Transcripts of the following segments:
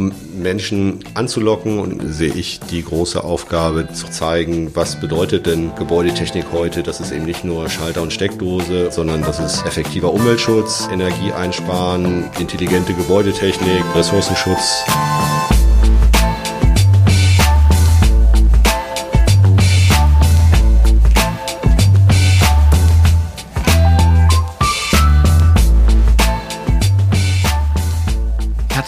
um Menschen anzulocken und sehe ich die große Aufgabe zu zeigen, was bedeutet denn Gebäudetechnik heute. Das ist eben nicht nur Schalter und Steckdose, sondern das ist effektiver Umweltschutz, Energie einsparen, intelligente Gebäudetechnik, Ressourcenschutz.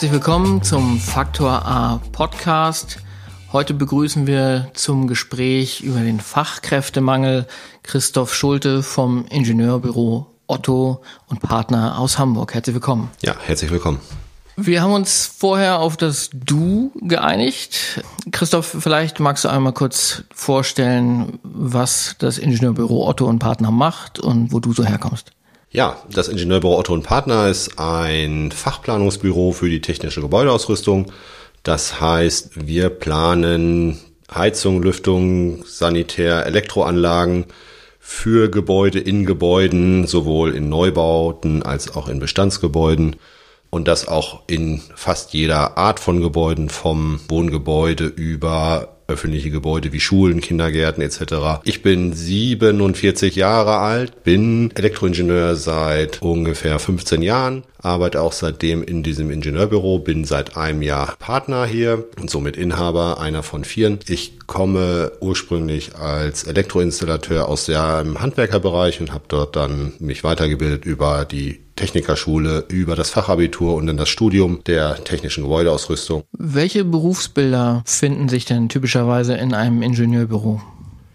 Herzlich willkommen zum Faktor A Podcast. Heute begrüßen wir zum Gespräch über den Fachkräftemangel Christoph Schulte vom Ingenieurbüro Otto und Partner aus Hamburg. Herzlich willkommen. Ja, herzlich willkommen. Wir haben uns vorher auf das Du geeinigt. Christoph, vielleicht magst du einmal kurz vorstellen, was das Ingenieurbüro Otto und Partner macht und wo du so herkommst. Ja, das Ingenieurbüro Otto und Partner ist ein Fachplanungsbüro für die technische Gebäudeausrüstung. Das heißt, wir planen Heizung, Lüftung, Sanitär, Elektroanlagen für Gebäude in Gebäuden, sowohl in Neubauten als auch in Bestandsgebäuden. Und das auch in fast jeder Art von Gebäuden, vom Wohngebäude über öffentliche Gebäude wie Schulen, Kindergärten etc. Ich bin 47 Jahre alt, bin Elektroingenieur seit ungefähr 15 Jahren, arbeite auch seitdem in diesem Ingenieurbüro, bin seit einem Jahr Partner hier und somit Inhaber einer von vieren. Ich komme ursprünglich als Elektroinstallateur aus dem Handwerkerbereich und habe dort dann mich weitergebildet über die Technikerschule, über das Fachabitur und dann das Studium der technischen Gebäudeausrüstung. Welche Berufsbilder finden sich denn typischerweise in einem Ingenieurbüro?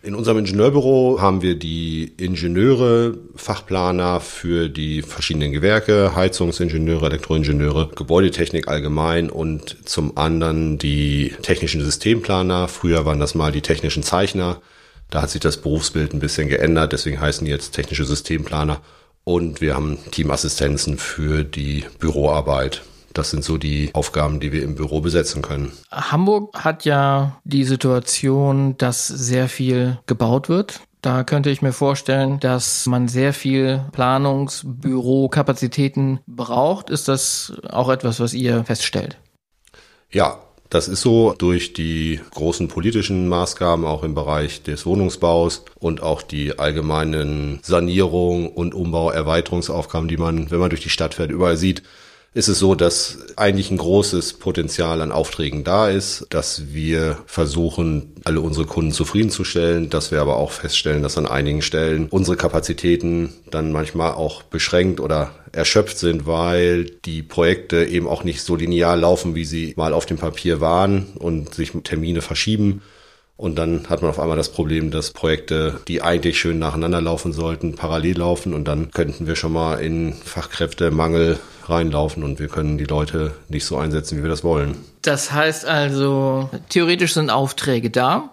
In unserem Ingenieurbüro haben wir die Ingenieure, Fachplaner für die verschiedenen Gewerke, Heizungsingenieure, Elektroingenieure, Gebäudetechnik allgemein und zum anderen die technischen Systemplaner. Früher waren das mal die technischen Zeichner. Da hat sich das Berufsbild ein bisschen geändert, deswegen heißen die jetzt technische Systemplaner. Und wir haben Teamassistenzen für die Büroarbeit. Das sind so die Aufgaben, die wir im Büro besetzen können. Hamburg hat ja die Situation, dass sehr viel gebaut wird. Da könnte ich mir vorstellen, dass man sehr viel Planungsbürokapazitäten braucht. Ist das auch etwas, was ihr feststellt? Ja, das ist so durch die großen politischen Maßgaben auch im Bereich des Wohnungsbaus und auch die allgemeinen Sanierung und Umbau, Erweiterungsaufgaben, die man, wenn man durch die Stadt fährt, überall sieht, ist es so, dass eigentlich ein großes Potenzial an Aufträgen da ist, dass wir versuchen, alle unsere Kunden zufriedenzustellen, dass wir aber auch feststellen, dass an einigen Stellen unsere Kapazitäten dann manchmal auch beschränkt oder erschöpft sind, weil die Projekte eben auch nicht so linear laufen, wie sie mal auf dem Papier waren und sich Termine verschieben. Und dann hat man auf einmal das Problem, dass Projekte, die eigentlich schön nacheinander laufen sollten, parallel laufen und dann könnten wir schon mal in Fachkräftemangel reinlaufen und wir können die Leute nicht so einsetzen, wie wir das wollen. Das heißt also, theoretisch sind Aufträge da.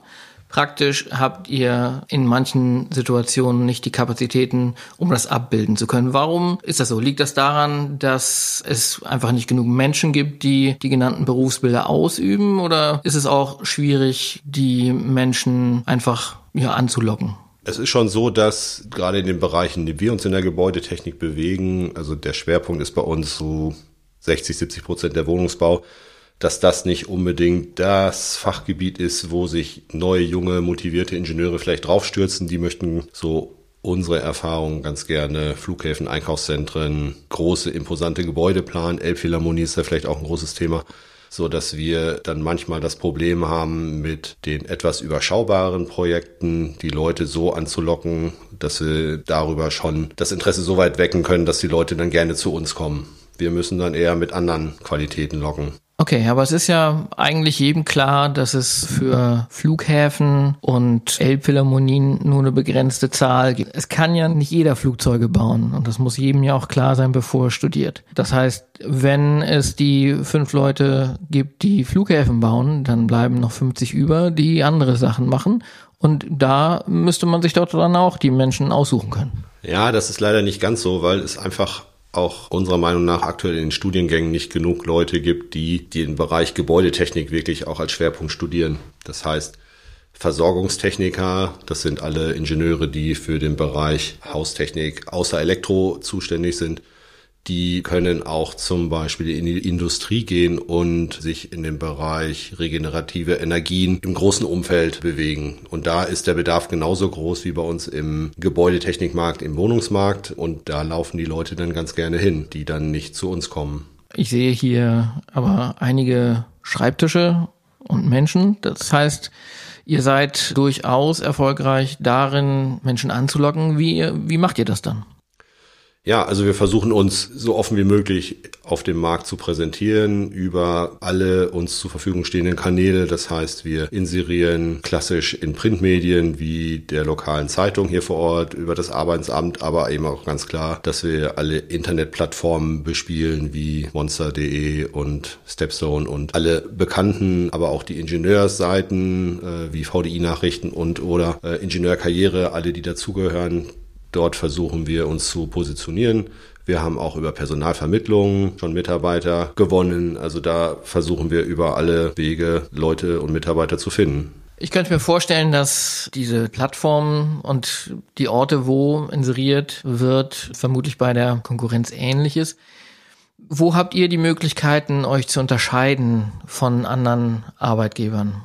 Praktisch habt ihr in manchen Situationen nicht die Kapazitäten, um das abbilden zu können. Warum ist das so? Liegt das daran, dass es einfach nicht genug Menschen gibt, die die genannten Berufsbilder ausüben? Oder ist es auch schwierig, die Menschen einfach ja, anzulocken? Es ist schon so, dass gerade in den Bereichen, in denen wir uns in der Gebäudetechnik bewegen, also der Schwerpunkt ist bei uns so 60, 70 Prozent der Wohnungsbau, dass das nicht unbedingt das Fachgebiet ist, wo sich neue, junge, motivierte Ingenieure vielleicht draufstürzen. Die möchten so unsere Erfahrungen ganz gerne Flughäfen, Einkaufszentren, große, imposante Gebäude planen. Elbphilharmonie ist da vielleicht auch ein großes Thema so dass wir dann manchmal das Problem haben, mit den etwas überschaubaren Projekten die Leute so anzulocken, dass sie darüber schon das Interesse so weit wecken können, dass die Leute dann gerne zu uns kommen. Wir müssen dann eher mit anderen Qualitäten locken. Okay, aber es ist ja eigentlich jedem klar, dass es für Flughäfen und Elbphilharmonien nur eine begrenzte Zahl gibt. Es kann ja nicht jeder Flugzeuge bauen und das muss jedem ja auch klar sein, bevor er studiert. Das heißt, wenn es die fünf Leute gibt, die Flughäfen bauen, dann bleiben noch 50 über, die andere Sachen machen und da müsste man sich dort dann auch die Menschen aussuchen können. Ja, das ist leider nicht ganz so, weil es einfach auch unserer Meinung nach aktuell in den Studiengängen nicht genug Leute gibt, die den Bereich Gebäudetechnik wirklich auch als Schwerpunkt studieren. Das heißt, Versorgungstechniker, das sind alle Ingenieure, die für den Bereich Haustechnik außer Elektro zuständig sind. Die können auch zum Beispiel in die Industrie gehen und sich in dem Bereich regenerative Energien im großen Umfeld bewegen. Und da ist der Bedarf genauso groß wie bei uns im Gebäudetechnikmarkt, im Wohnungsmarkt. Und da laufen die Leute dann ganz gerne hin, die dann nicht zu uns kommen. Ich sehe hier aber einige Schreibtische und Menschen. Das heißt, ihr seid durchaus erfolgreich darin, Menschen anzulocken. Wie, wie macht ihr das dann? Ja, also wir versuchen uns so offen wie möglich auf dem Markt zu präsentieren über alle uns zur Verfügung stehenden Kanäle. Das heißt, wir inserieren klassisch in Printmedien wie der lokalen Zeitung hier vor Ort, über das Arbeitsamt, aber eben auch ganz klar, dass wir alle Internetplattformen bespielen wie monster.de und Stepstone und alle bekannten, aber auch die Ingenieursseiten äh, wie VDI-Nachrichten und oder äh, Ingenieurkarriere, alle die dazugehören Dort versuchen wir uns zu positionieren. Wir haben auch über Personalvermittlung schon Mitarbeiter gewonnen. Also da versuchen wir über alle Wege Leute und Mitarbeiter zu finden. Ich könnte mir vorstellen, dass diese Plattformen und die Orte, wo inseriert wird, vermutlich bei der Konkurrenz ähnlich ist. Wo habt ihr die Möglichkeiten, euch zu unterscheiden von anderen Arbeitgebern?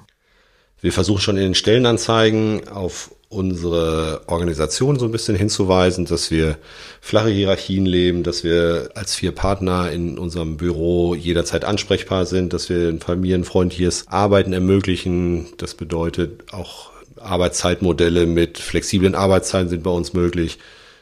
Wir versuchen schon in den Stellenanzeigen auf unsere Organisation so ein bisschen hinzuweisen, dass wir flache Hierarchien leben, dass wir als vier Partner in unserem Büro jederzeit ansprechbar sind, dass wir ein familienfreundliches Arbeiten ermöglichen. Das bedeutet auch Arbeitszeitmodelle mit flexiblen Arbeitszeiten sind bei uns möglich.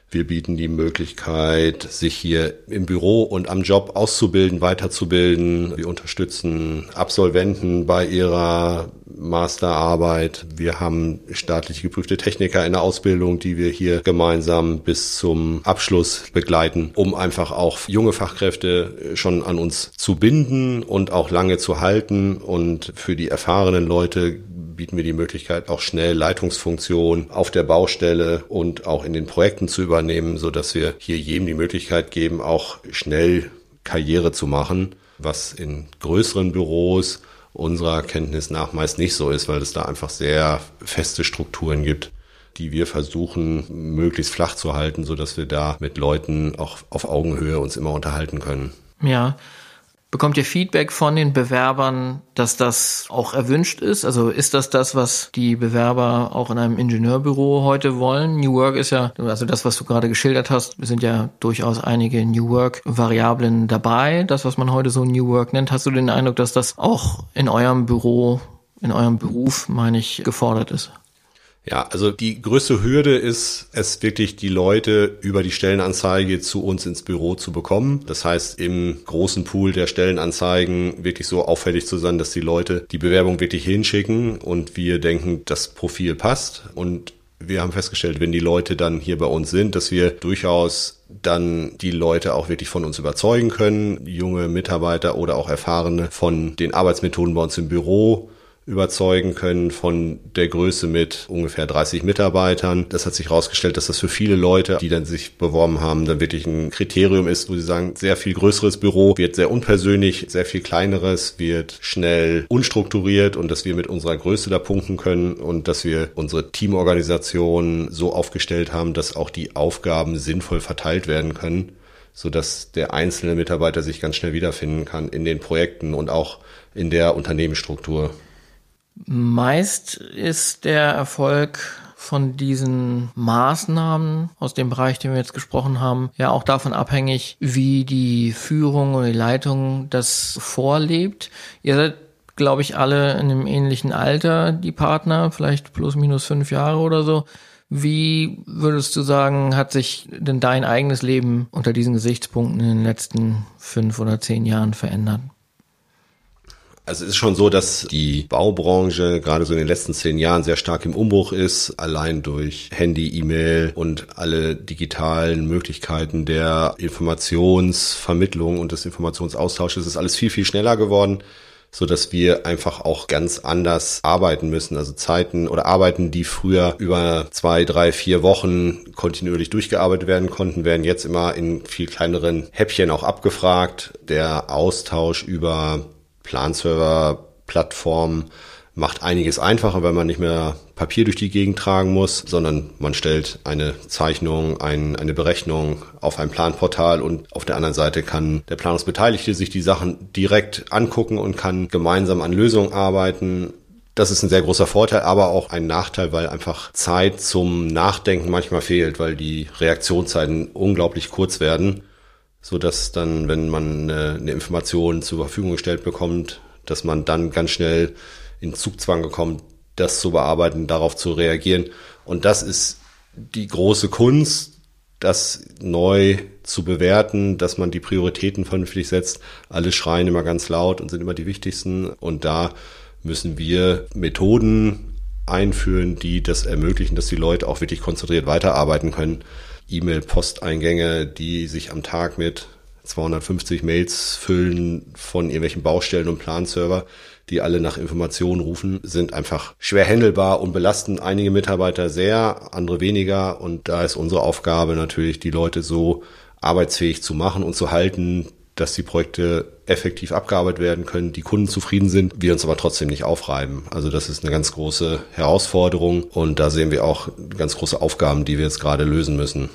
Wir bieten die Möglichkeit, sich hier im Büro und am Job auszubilden, weiterzubilden. Wir unterstützen Absolventen bei ihrer Masterarbeit. Wir haben staatlich geprüfte Techniker in der Ausbildung, die wir hier gemeinsam bis zum Abschluss begleiten, um einfach auch junge Fachkräfte schon an uns zu binden und auch lange zu halten. Und für die erfahrenen Leute bieten wir die Möglichkeit, auch schnell Leitungsfunktionen auf der Baustelle und auch in den Projekten zu übernehmen, so dass wir hier jedem die Möglichkeit geben, auch schnell Karriere zu machen, was in größeren Büros unserer Kenntnis nach meist nicht so ist, weil es da einfach sehr feste Strukturen gibt die wir versuchen, möglichst flach zu halten, so dass wir da mit Leuten auch auf Augenhöhe uns immer unterhalten können. Ja, Bekommt ihr Feedback von den Bewerbern, dass das auch erwünscht ist? Also ist das das, was die Bewerber auch in einem Ingenieurbüro heute wollen? New Work ist ja, also das, was du gerade geschildert hast, sind ja durchaus einige New Work-Variablen dabei. Das, was man heute so New Work nennt. Hast du den Eindruck, dass das auch in eurem Büro, in eurem Beruf, meine ich, gefordert ist? Ja, also die größte Hürde ist es wirklich, die Leute über die Stellenanzeige zu uns ins Büro zu bekommen. Das heißt, im großen Pool der Stellenanzeigen wirklich so auffällig zu sein, dass die Leute die Bewerbung wirklich hinschicken und wir denken, das Profil passt. Und wir haben festgestellt, wenn die Leute dann hier bei uns sind, dass wir durchaus dann die Leute auch wirklich von uns überzeugen können, junge Mitarbeiter oder auch Erfahrene von den Arbeitsmethoden bei uns im Büro überzeugen können von der Größe mit ungefähr 30 Mitarbeitern. Das hat sich herausgestellt, dass das für viele Leute, die dann sich beworben haben, dann wirklich ein Kriterium ist, wo sie sagen, sehr viel größeres Büro wird sehr unpersönlich, sehr viel kleineres wird schnell unstrukturiert und dass wir mit unserer Größe da punkten können und dass wir unsere Teamorganisation so aufgestellt haben, dass auch die Aufgaben sinnvoll verteilt werden können so dass der einzelne Mitarbeiter sich ganz schnell wiederfinden kann in den Projekten und auch in der Unternehmensstruktur. Meist ist der Erfolg von diesen Maßnahmen aus dem Bereich, den wir jetzt gesprochen haben, ja auch davon abhängig, wie die Führung oder die Leitung das vorlebt. Ihr seid, glaube ich, alle in einem ähnlichen Alter, die Partner, vielleicht plus minus fünf Jahre oder so. Wie würdest du sagen, hat sich denn dein eigenes Leben unter diesen Gesichtspunkten in den letzten fünf oder zehn Jahren verändert? Also es ist schon so, dass die Baubranche gerade so in den letzten zehn Jahren sehr stark im Umbruch ist, allein durch Handy, E-Mail und alle digitalen Möglichkeiten der Informationsvermittlung und des Informationsaustausches ist alles viel, viel schneller geworden so dass wir einfach auch ganz anders arbeiten müssen. Also Zeiten oder Arbeiten, die früher über zwei, drei, vier Wochen kontinuierlich durchgearbeitet werden konnten, werden jetzt immer in viel kleineren Häppchen auch abgefragt. Der Austausch über Planserver, Plattformen macht einiges einfacher, weil man nicht mehr Papier durch die Gegend tragen muss, sondern man stellt eine Zeichnung, ein, eine Berechnung auf ein Planportal und auf der anderen Seite kann der Planungsbeteiligte sich die Sachen direkt angucken und kann gemeinsam an Lösungen arbeiten. Das ist ein sehr großer Vorteil, aber auch ein Nachteil, weil einfach Zeit zum Nachdenken manchmal fehlt, weil die Reaktionszeiten unglaublich kurz werden, so dass dann, wenn man eine, eine Information zur Verfügung gestellt bekommt, dass man dann ganz schnell in Zugzwang gekommen, das zu bearbeiten, darauf zu reagieren. Und das ist die große Kunst, das neu zu bewerten, dass man die Prioritäten vernünftig setzt. Alle schreien immer ganz laut und sind immer die wichtigsten. Und da müssen wir Methoden einführen, die das ermöglichen, dass die Leute auch wirklich konzentriert weiterarbeiten können. E-Mail-Posteingänge, die sich am Tag mit 250 Mails füllen von irgendwelchen Baustellen und Planserver, die alle nach Informationen rufen, sind einfach schwer handelbar und belasten einige Mitarbeiter sehr, andere weniger. Und da ist unsere Aufgabe natürlich, die Leute so arbeitsfähig zu machen und zu halten, dass die Projekte effektiv abgearbeitet werden können, die Kunden zufrieden sind, wir uns aber trotzdem nicht aufreiben. Also das ist eine ganz große Herausforderung und da sehen wir auch ganz große Aufgaben, die wir jetzt gerade lösen müssen.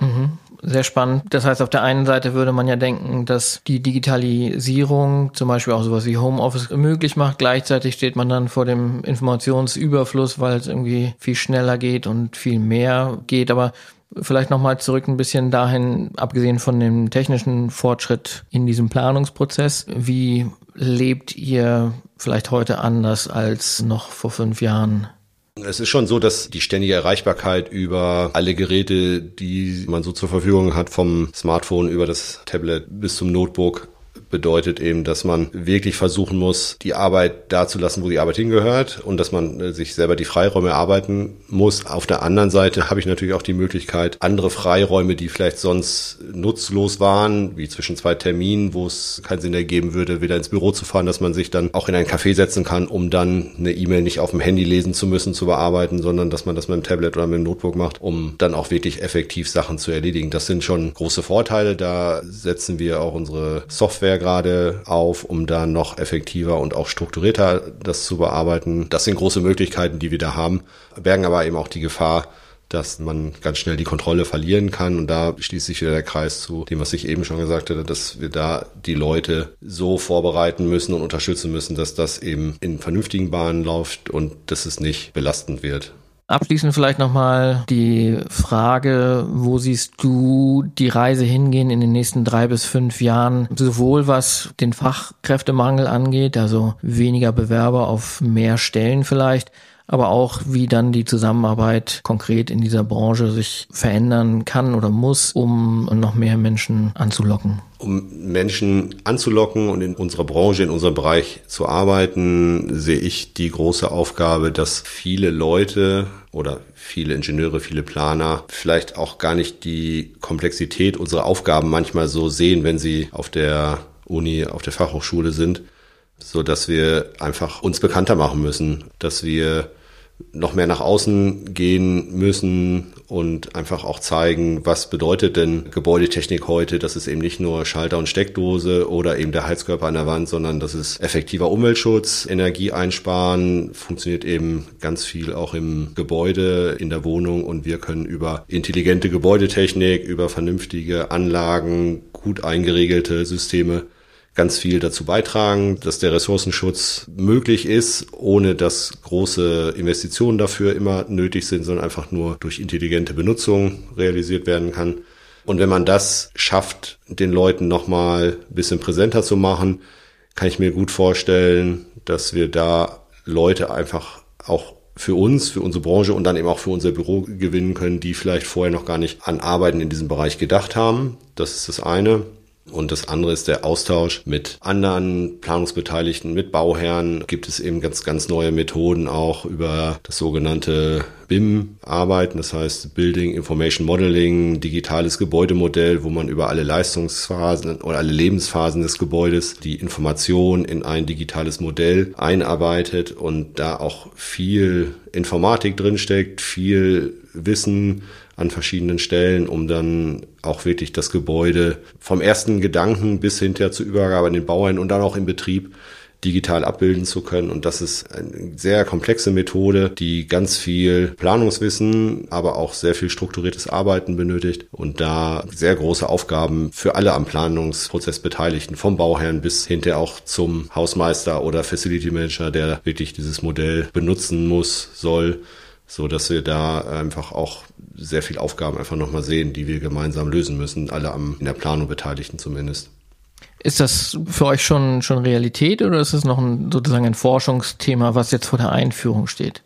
Mhm sehr spannend. Das heißt, auf der einen Seite würde man ja denken, dass die Digitalisierung zum Beispiel auch sowas wie Homeoffice möglich macht. Gleichzeitig steht man dann vor dem Informationsüberfluss, weil es irgendwie viel schneller geht und viel mehr geht. Aber vielleicht nochmal zurück ein bisschen dahin, abgesehen von dem technischen Fortschritt in diesem Planungsprozess. Wie lebt ihr vielleicht heute anders als noch vor fünf Jahren? Es ist schon so, dass die ständige Erreichbarkeit über alle Geräte, die man so zur Verfügung hat, vom Smartphone über das Tablet bis zum Notebook, bedeutet eben, dass man wirklich versuchen muss, die Arbeit da zu lassen, wo die Arbeit hingehört und dass man äh, sich selber die Freiräume erarbeiten muss. Auf der anderen Seite habe ich natürlich auch die Möglichkeit, andere Freiräume, die vielleicht sonst nutzlos waren, wie zwischen zwei Terminen, wo es keinen Sinn ergeben würde, wieder ins Büro zu fahren, dass man sich dann auch in ein Café setzen kann, um dann eine E-Mail nicht auf dem Handy lesen zu müssen, zu bearbeiten, sondern dass man das mit dem Tablet oder mit dem Notebook macht, um dann auch wirklich effektiv Sachen zu erledigen. Das sind schon große Vorteile. Da setzen wir auch unsere Software gerade auf, um da noch effektiver und auch strukturierter das zu bearbeiten. Das sind große Möglichkeiten, die wir da haben, bergen aber eben auch die Gefahr, dass man ganz schnell die Kontrolle verlieren kann. Und da schließt sich wieder der Kreis zu dem, was ich eben schon gesagt hatte, dass wir da die Leute so vorbereiten müssen und unterstützen müssen, dass das eben in vernünftigen Bahnen läuft und dass es nicht belastend wird. Abschließend vielleicht nochmal die Frage, wo siehst du die Reise hingehen in den nächsten drei bis fünf Jahren, sowohl was den Fachkräftemangel angeht, also weniger Bewerber auf mehr Stellen vielleicht, aber auch wie dann die Zusammenarbeit konkret in dieser Branche sich verändern kann oder muss, um noch mehr Menschen anzulocken. Um Menschen anzulocken und in unserer Branche, in unserem Bereich zu arbeiten, sehe ich die große Aufgabe, dass viele Leute oder viele Ingenieure, viele Planer vielleicht auch gar nicht die Komplexität unserer Aufgaben manchmal so sehen, wenn sie auf der Uni, auf der Fachhochschule sind, so dass wir einfach uns bekannter machen müssen, dass wir noch mehr nach außen gehen müssen und einfach auch zeigen, was bedeutet denn Gebäudetechnik heute. Das ist eben nicht nur Schalter und Steckdose oder eben der Heizkörper an der Wand, sondern das ist effektiver Umweltschutz, Energie einsparen, funktioniert eben ganz viel auch im Gebäude, in der Wohnung und wir können über intelligente Gebäudetechnik, über vernünftige Anlagen, gut eingeregelte Systeme ganz viel dazu beitragen, dass der Ressourcenschutz möglich ist, ohne dass große Investitionen dafür immer nötig sind, sondern einfach nur durch intelligente Benutzung realisiert werden kann. Und wenn man das schafft, den Leuten nochmal ein bisschen präsenter zu machen, kann ich mir gut vorstellen, dass wir da Leute einfach auch für uns, für unsere Branche und dann eben auch für unser Büro gewinnen können, die vielleicht vorher noch gar nicht an Arbeiten in diesem Bereich gedacht haben. Das ist das eine. Und das andere ist der Austausch mit anderen Planungsbeteiligten, mit Bauherren. Gibt es eben ganz, ganz neue Methoden auch über das sogenannte BIM arbeiten, das heißt Building Information Modeling, digitales Gebäudemodell, wo man über alle Leistungsphasen oder alle Lebensphasen des Gebäudes die Information in ein digitales Modell einarbeitet und da auch viel Informatik drinsteckt, viel Wissen, an verschiedenen Stellen, um dann auch wirklich das Gebäude vom ersten Gedanken bis hinter zur Übergabe an den Bauern und dann auch im Betrieb digital abbilden zu können. Und das ist eine sehr komplexe Methode, die ganz viel Planungswissen, aber auch sehr viel strukturiertes Arbeiten benötigt und da sehr große Aufgaben für alle am Planungsprozess Beteiligten, vom Bauherrn bis hinterher auch zum Hausmeister oder Facility Manager, der wirklich dieses Modell benutzen muss, soll, so dass wir da einfach auch sehr viel Aufgaben einfach nochmal sehen, die wir gemeinsam lösen müssen, alle am, in der Planung Beteiligten zumindest. Ist das für euch schon, schon Realität oder ist es noch ein, sozusagen ein Forschungsthema, was jetzt vor der Einführung steht?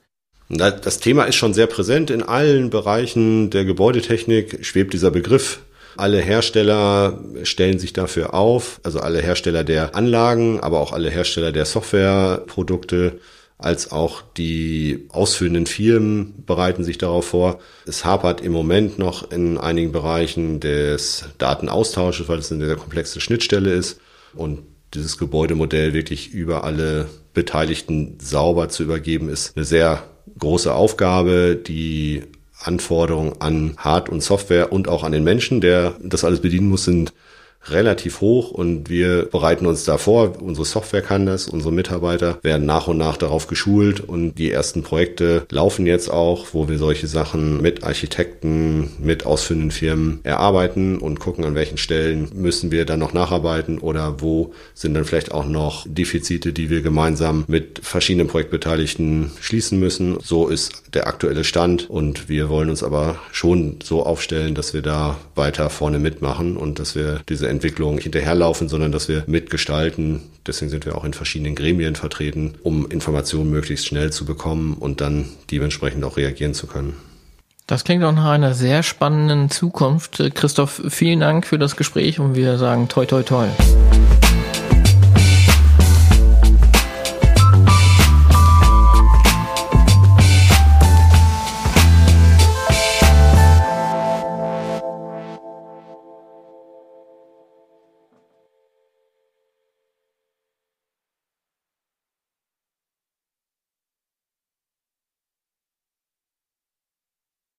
Das Thema ist schon sehr präsent in allen Bereichen der Gebäudetechnik, schwebt dieser Begriff. Alle Hersteller stellen sich dafür auf, also alle Hersteller der Anlagen, aber auch alle Hersteller der Softwareprodukte als auch die ausführenden Firmen bereiten sich darauf vor. Es hapert im Moment noch in einigen Bereichen des Datenaustausches, weil es eine sehr komplexe Schnittstelle ist und dieses Gebäudemodell wirklich über alle Beteiligten sauber zu übergeben, ist eine sehr große Aufgabe, die Anforderungen an Hard- und Software und auch an den Menschen, der das alles bedienen muss, sind relativ hoch und wir bereiten uns da. Unsere Software kann das, unsere Mitarbeiter werden nach und nach darauf geschult und die ersten Projekte laufen jetzt auch, wo wir solche Sachen mit Architekten, mit ausführenden Firmen erarbeiten und gucken, an welchen Stellen müssen wir dann noch nacharbeiten oder wo sind dann vielleicht auch noch Defizite, die wir gemeinsam mit verschiedenen Projektbeteiligten schließen müssen. So ist der aktuelle Stand und wir wollen uns aber schon so aufstellen, dass wir da weiter vorne mitmachen und dass wir diese Entwicklung hinterherlaufen, sondern dass wir mitgestalten. Deswegen sind wir auch in verschiedenen Gremien vertreten, um Informationen möglichst schnell zu bekommen und dann dementsprechend auch reagieren zu können. Das klingt auch nach einer sehr spannenden Zukunft. Christoph, vielen Dank für das Gespräch und wir sagen toi toi toi.